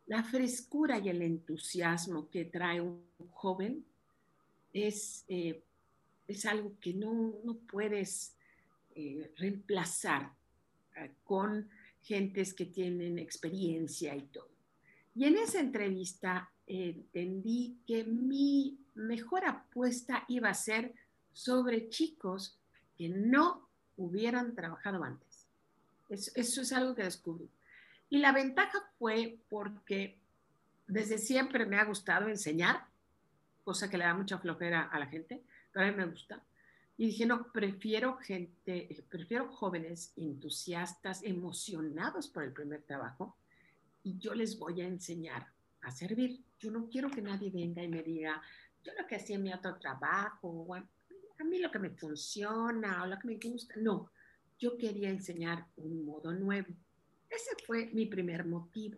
La frescura y el entusiasmo que trae un joven es, eh, es algo que no, no puedes eh, reemplazar con gentes que tienen experiencia y todo. Y en esa entrevista entendí que mi mejor apuesta iba a ser sobre chicos que no hubieran trabajado antes. Eso, es algo que descubrí. Y la ventaja fue porque desde siempre me ha gustado enseñar, cosa que le da mucha flojera a la gente, pero a mí me gusta. Y dije, no, prefiero gente, prefiero jóvenes entusiastas, emocionados por el primer trabajo, y yo les voy a enseñar a servir. Yo no quiero que nadie venga y me diga, yo lo que hacía en mi otro trabajo, a mí lo que me funciona o lo que me gusta. No, yo quería enseñar un modo nuevo. Ese fue mi primer motivo.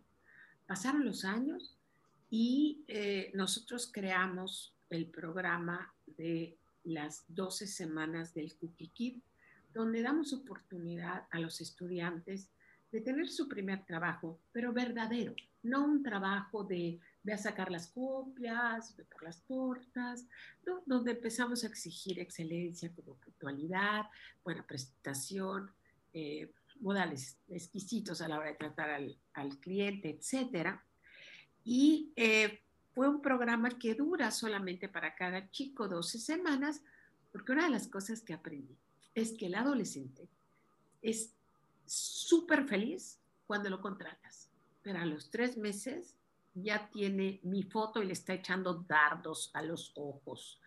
Pasaron los años y eh, nosotros creamos el programa de las 12 semanas del Cookie Kid, donde damos oportunidad a los estudiantes de tener su primer trabajo, pero verdadero, no un trabajo de sacar las copias, ve por las tortas, donde empezamos a exigir excelencia como puntualidad, buena presentación, eh, modales exquisitos a la hora de tratar al, al cliente, etc. Y eh, fue un programa que dura solamente para cada chico 12 semanas, porque una de las cosas que aprendí es que el adolescente es súper feliz cuando lo contratas, pero a los tres meses ya tiene mi foto y le está echando dardos a los ojos,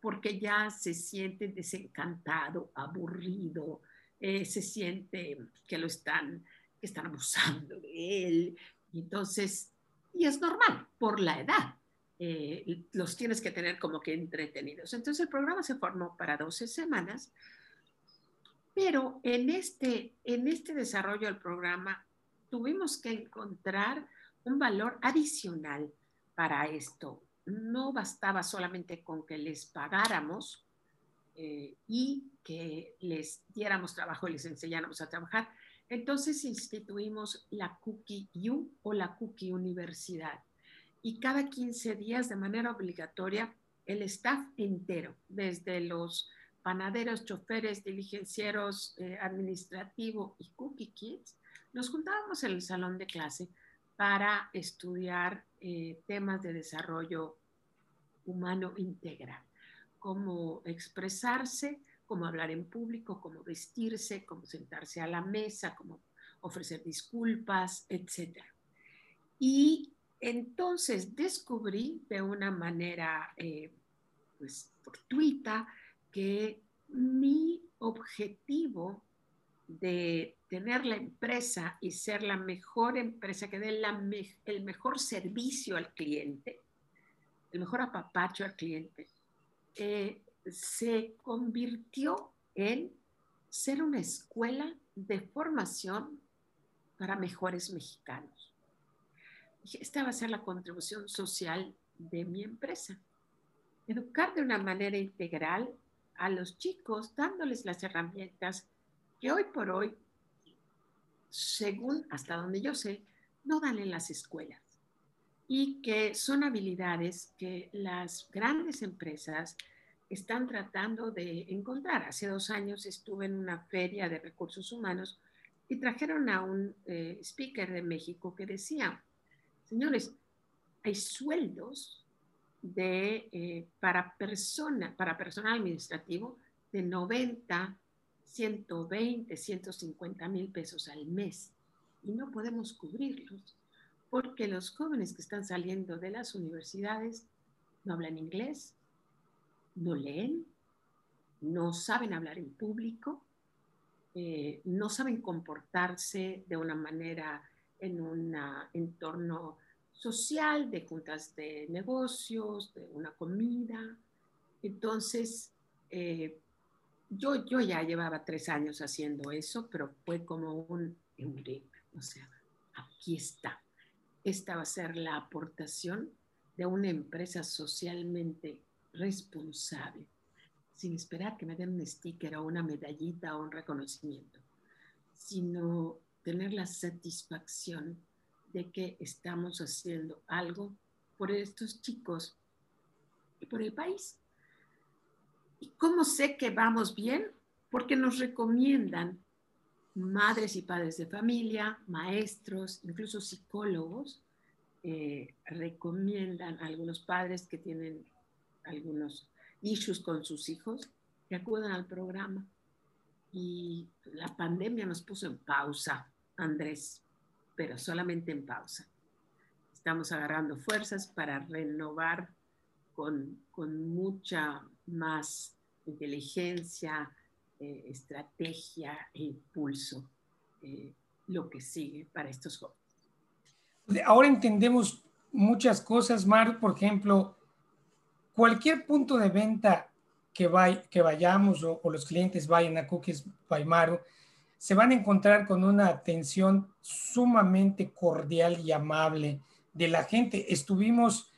porque ya se siente desencantado, aburrido, eh, se siente que lo están, que están abusando de él. Entonces, y es normal por la edad. Eh, los tienes que tener como que entretenidos. Entonces el programa se formó para 12 semanas, pero en este, en este desarrollo del programa tuvimos que encontrar un valor adicional para esto. No bastaba solamente con que les pagáramos eh, y que les diéramos trabajo les enseñáramos a trabajar. Entonces instituimos la Cookie U o la Cookie Universidad. Y cada 15 días, de manera obligatoria, el staff entero, desde los panaderos, choferes, diligencieros, eh, administrativo y cookie kids, nos juntábamos en el salón de clase para estudiar eh, temas de desarrollo humano integral, cómo expresarse, cómo hablar en público, cómo vestirse, cómo sentarse a la mesa, cómo ofrecer disculpas, etc. Y entonces descubrí de una manera eh, pues, fortuita que mi objetivo de tener la empresa y ser la mejor empresa que dé el mejor servicio al cliente, el mejor apapacho al cliente, eh, se convirtió en ser una escuela de formación para mejores mexicanos. Esta va a ser la contribución social de mi empresa. Educar de una manera integral a los chicos, dándoles las herramientas que hoy por hoy, según hasta donde yo sé, no dan en las escuelas y que son habilidades que las grandes empresas están tratando de encontrar. Hace dos años estuve en una feria de recursos humanos y trajeron a un eh, speaker de México que decía, señores, hay sueldos de, eh, para, persona, para personal administrativo de 90, 120, 150 mil pesos al mes y no podemos cubrirlos porque los jóvenes que están saliendo de las universidades no hablan inglés, no leen, no saben hablar en público, eh, no saben comportarse de una manera en un entorno social, de juntas de negocios, de una comida. Entonces, eh, yo, yo ya llevaba tres años haciendo eso, pero fue como un o sea, aquí está. Esta va a ser la aportación de una empresa socialmente responsable, sin esperar que me den un sticker o una medallita o un reconocimiento, sino tener la satisfacción de que estamos haciendo algo por estos chicos y por el país. ¿Y cómo sé que vamos bien? Porque nos recomiendan madres y padres de familia, maestros, incluso psicólogos, eh, recomiendan a algunos padres que tienen algunos issues con sus hijos que acudan al programa. Y la pandemia nos puso en pausa, Andrés pero solamente en pausa. Estamos agarrando fuerzas para renovar con, mucha más inteligencia, eh, estrategia e impulso eh, lo que sigue para estos jóvenes. Ahora entendemos muchas cosas, Mar, por ejemplo, cualquier punto de venta que, que vayamos o, o, los clientes vayan a Cookies by Maru, se van a encontrar con una atención sumamente cordial y amable de la gente. Estuvimos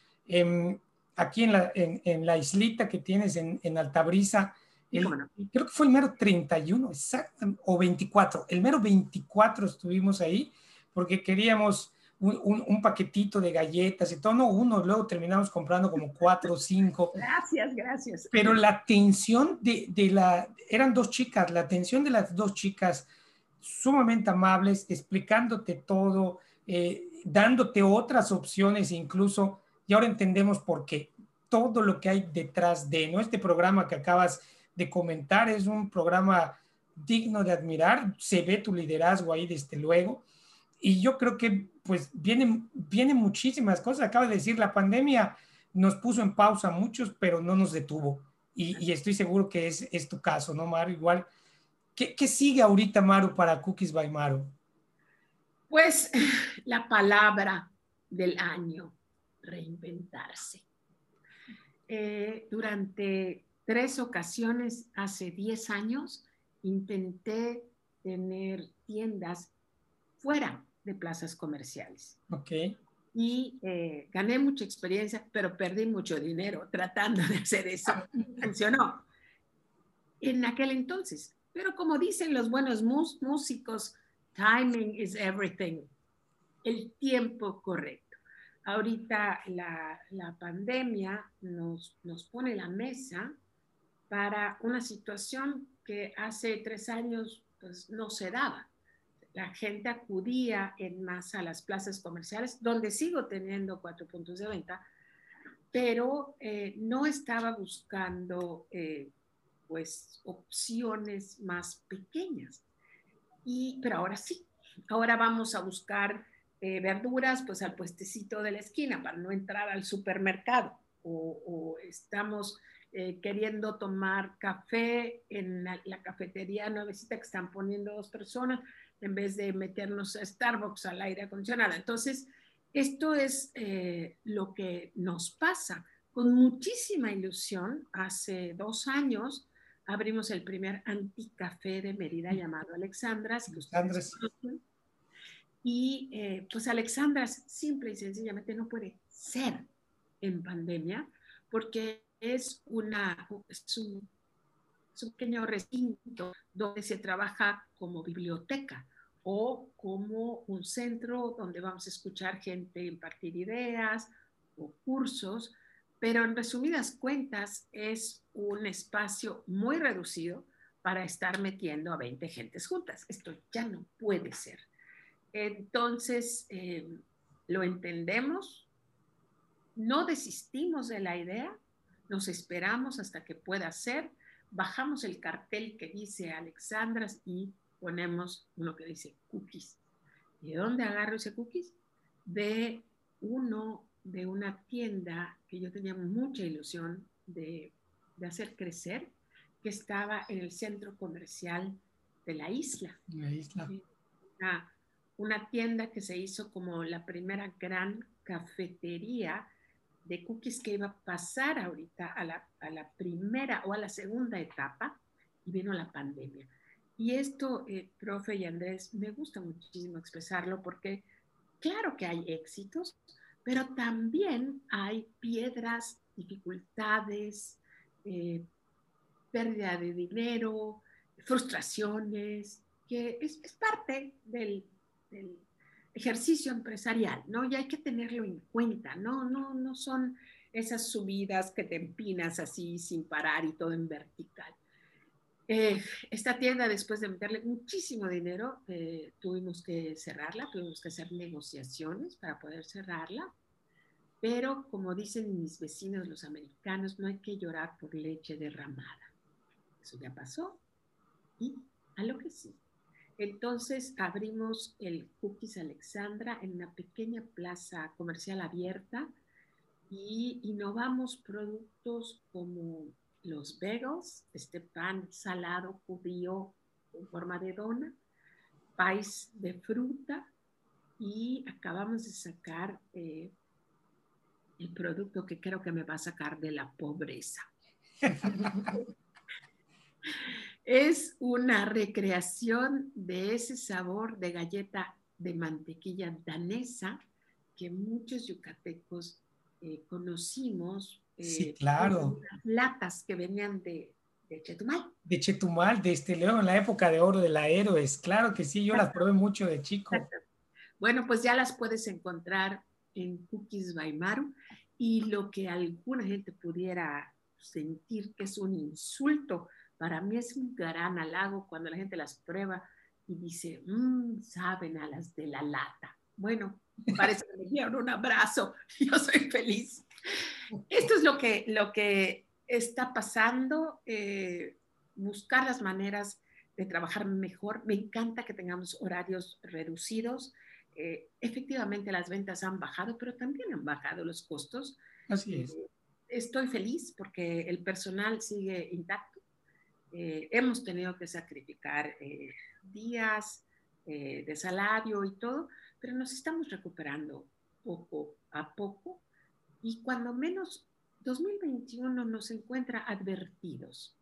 aquí en la, en, la, islita que tienes en, en Altabrisa, creo que fue el mero 31, exacto, o 24, el mero 24 estuvimos ahí porque queríamos un, paquetito de galletas y todo, no uno, luego terminamos comprando como cuatro o cinco. (laughs) Gracias, gracias. Pero la atención de, de, la, eran dos chicas, la atención de las dos chicas sumamente amables, explicándote todo, eh, dándote otras opciones incluso, y ahora entendemos por qué, todo lo que hay detrás de, ¿no? Este programa que acabas de comentar es un programa digno de admirar, se ve tu liderazgo ahí desde luego, y yo creo que pues vienen, vienen muchísimas cosas. Acaba de decir, la pandemia nos puso en pausa muchos, pero no nos detuvo. Y, estoy seguro que es, es, tu caso, ¿no, Maru? Igual, ¿qué, ¿qué, sigue ahorita, Maru, para Cookies by Maru? Pues la palabra del año, reinventarse. Eh, durante tres ocasiones, hace 10 años, intenté tener tiendas fuera de plazas comerciales. Ok. y eh, gané mucha experiencia, pero perdí mucho dinero tratando de hacer eso. (laughs) Funcionó en aquel entonces. Pero como dicen los buenos músicos, timing is everything. El tiempo correcto. Ahorita la, la pandemia nos, nos pone la mesa para una situación que hace tres años pues, no se daba la gente acudía en masa a las plazas comerciales, donde sigo teniendo cuatro puntos de venta, pero eh, no estaba buscando eh, pues opciones más pequeñas. Y, pero ahora sí, ahora vamos a buscar eh, verduras pues al puestecito de la esquina para no entrar al supermercado o, estamos queriendo tomar café en la, la, cafetería nuevecita que están poniendo dos personas en vez de meternos a Starbucks al aire acondicionado. Entonces, esto es eh, lo que nos pasa. Con muchísima ilusión, hace dos años abrimos el primer anticafé de Mérida llamado Alexandras. Y eh, pues Alexandras simple y sencillamente no puede ser en pandemia porque es, una, es un un pequeño recinto donde se trabaja como biblioteca o como un centro donde vamos a escuchar gente impartir ideas o cursos, pero en resumidas cuentas es un espacio muy reducido para estar metiendo a 20 gentes juntas. Esto ya no puede ser. Entonces, eh, lo entendemos, no desistimos de la idea, nos esperamos hasta que pueda ser bajamos el cartel que dice Alexandras y ponemos uno que dice cookies. ¿Y de dónde agarro ese cookies? De uno, de una tienda que yo tenía mucha ilusión de, hacer crecer, que estaba en el centro comercial de la isla. La isla. Una, una tienda que se hizo como la primera gran cafetería de cookies que iba a pasar ahorita a la, a la primera o a la segunda etapa y vino la pandemia. Y esto, eh, profe y Andrés, me gusta muchísimo expresarlo porque claro que hay éxitos, pero también hay piedras, dificultades, eh, pérdida de dinero, frustraciones, que es, es parte del, del, ejercicio empresarial, ¿no? Y hay que tenerlo en cuenta, ¿no? No, no son esas subidas que te empinas así sin parar y todo en vertical. Eh, esta tienda, después de meterle muchísimo dinero, eh, tuvimos que cerrarla, tuvimos que hacer negociaciones para poder cerrarla. Pero como dicen mis vecinos los americanos, no hay que llorar por leche derramada. Eso ya pasó y a lo que sí. Entonces abrimos el Cookies Alexandra en una pequeña plaza comercial abierta y innovamos productos como los bagels, este pan salado judío en forma de dona, pais de fruta y acabamos de sacar eh, el producto que creo que me va a sacar de la pobreza. (laughs) es una recreación de ese sabor de galleta de mantequilla danesa que muchos yucatecos eh, conocimos. sí, eh, claro. Las latas que venían de, Chetumal. De Chetumal, de este León, en la época de oro de la Héroes. Claro que sí, yo las probé mucho de chico. Bueno, pues ya las puedes encontrar en Cookies Baimaru y lo que alguna gente pudiera sentir que es un insulto para mí es un gran halago cuando la gente las prueba y dice, mmm, saben a las de la lata. Bueno, parece que me dieron un abrazo, (laughs) yo soy feliz. Esto es lo que, lo que está pasando, eh, buscar las maneras de trabajar mejor. Me encanta que tengamos horarios reducidos. Eh, efectivamente, las ventas han bajado, pero también han bajado los costos. Así es. Eh, estoy feliz porque el personal sigue intacto eh, hemos tenido que sacrificar eh, días eh, de salario y todo, pero nos estamos recuperando poco a poco y cuando menos 2021 nos encuentra advertidos.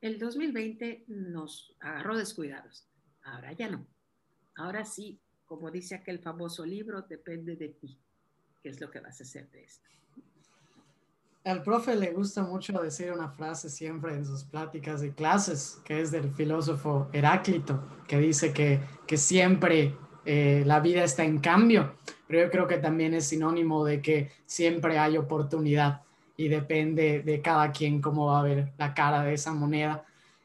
El 2020 nos agarró descuidados, ahora ya no. Ahora sí, como dice aquel famoso libro, depende de ti. qué es lo que vas a hacer de esto. Al profe le gusta mucho decir una frase siempre en sus pláticas y clases, que es del filósofo Heráclito, que dice que, que siempre eh, la vida está en cambio, pero yo creo que también es sinónimo de que siempre hay oportunidad y depende de cada quien cómo va a ver la cara de esa moneda.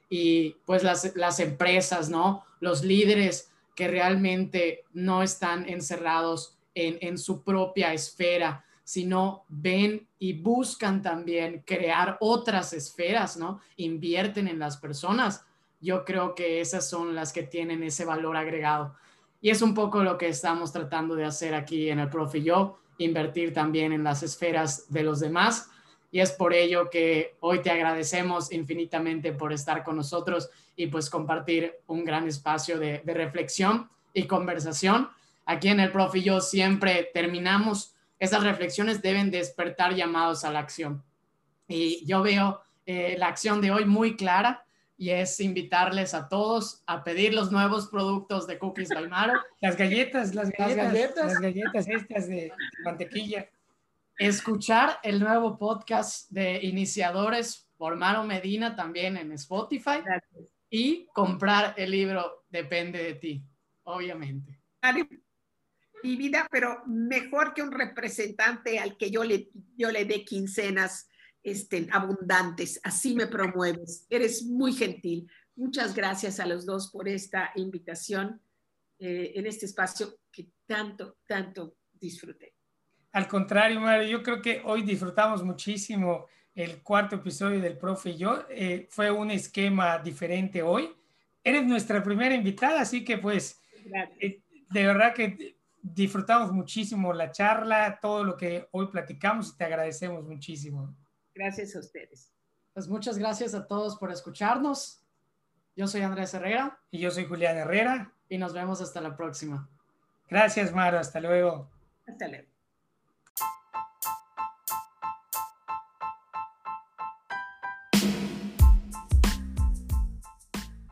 Y pues las, las empresas, ¿no? Los líderes que realmente no están encerrados en, en su propia esfera, sino ven y buscan también crear otras esferas, ¿no? Invierten en las personas. Yo creo que esas son las que tienen ese valor agregado. Y es un poco lo que estamos tratando de hacer aquí en el Profe Yo, invertir también en las esferas de los demás. Y es por ello que hoy te agradecemos infinitamente por estar con nosotros y pues compartir un gran espacio de, reflexión y conversación. Aquí en el Profe Yo siempre terminamos, esas reflexiones deben despertar llamados a la acción. Y yo veo eh, la acción de hoy muy clara y es invitarles a todos a pedir los nuevos productos de Cookies by Maro. (laughs) Las galletas, las galletas, Las galletas. las galletas estas de mantequilla. Escuchar el nuevo podcast de iniciadores por Maro Medina también en Spotify Gracias. y comprar el libro Depende de ti, obviamente. Vale. Mi vida, pero mejor que un representante al que yo le, yo le dé quincenas este, abundantes. Así me promueves. Eres muy gentil. Muchas gracias a los dos por esta invitación eh, en este espacio que tanto, tanto disfruté. Al contrario, Mario, yo creo que hoy disfrutamos muchísimo el cuarto episodio del Profe y yo. Eh, fue un esquema diferente hoy. Eres nuestra primera invitada, así que pues eh, de verdad que disfrutamos muchísimo la charla, todo lo que hoy platicamos y te agradecemos muchísimo. Gracias a ustedes. Pues muchas gracias a todos por escucharnos. Yo soy Andrés Herrera Y yo soy Julián Herrera. y nos vemos hasta la próxima. Gracias, Mario. Hasta luego. Hasta luego.